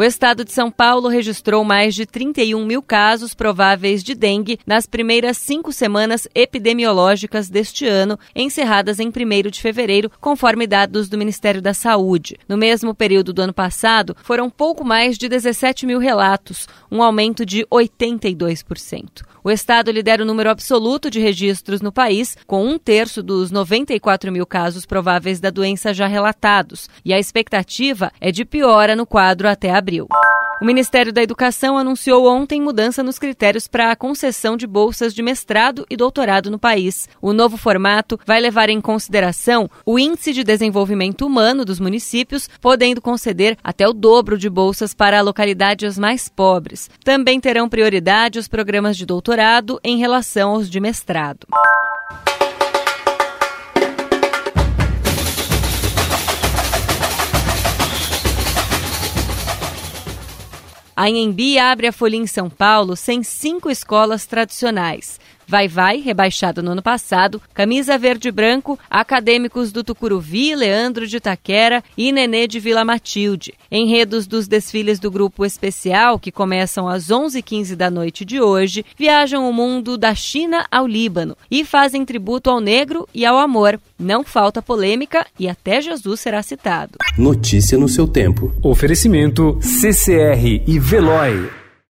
O estado de São Paulo registrou mais de 31 mil casos prováveis de dengue nas primeiras cinco semanas epidemiológicas deste ano, encerradas em 1 de fevereiro, conforme dados do Ministério da Saúde. No mesmo período do ano passado, foram pouco mais de 17 mil relatos, um aumento de 82%. O estado lidera o número absoluto de registros no país, com um terço dos 94 mil casos prováveis da doença já relatados, e a expectativa é de piora no quadro até abril. O Ministério da Educação anunciou ontem mudança nos critérios para a concessão de bolsas de mestrado e doutorado no país. O novo formato vai levar em consideração o índice de desenvolvimento humano dos municípios, podendo conceder até o dobro de bolsas para localidades mais pobres. Também terão prioridade os programas de doutorado em relação aos de mestrado. A Anhembi abre a folha em São Paulo sem cinco escolas tradicionais. Vai Vai, rebaixado no ano passado, Camisa Verde e Branco, Acadêmicos do Tucuruvi, Leandro de Taquera e Nenê de Vila Matilde. Enredos dos desfiles do grupo especial, que começam às 11h15 da noite de hoje, viajam o mundo da China ao Líbano e fazem tributo ao negro e ao amor. Não falta polêmica e até Jesus será citado. Notícia no seu tempo. Oferecimento CCR e Veloy.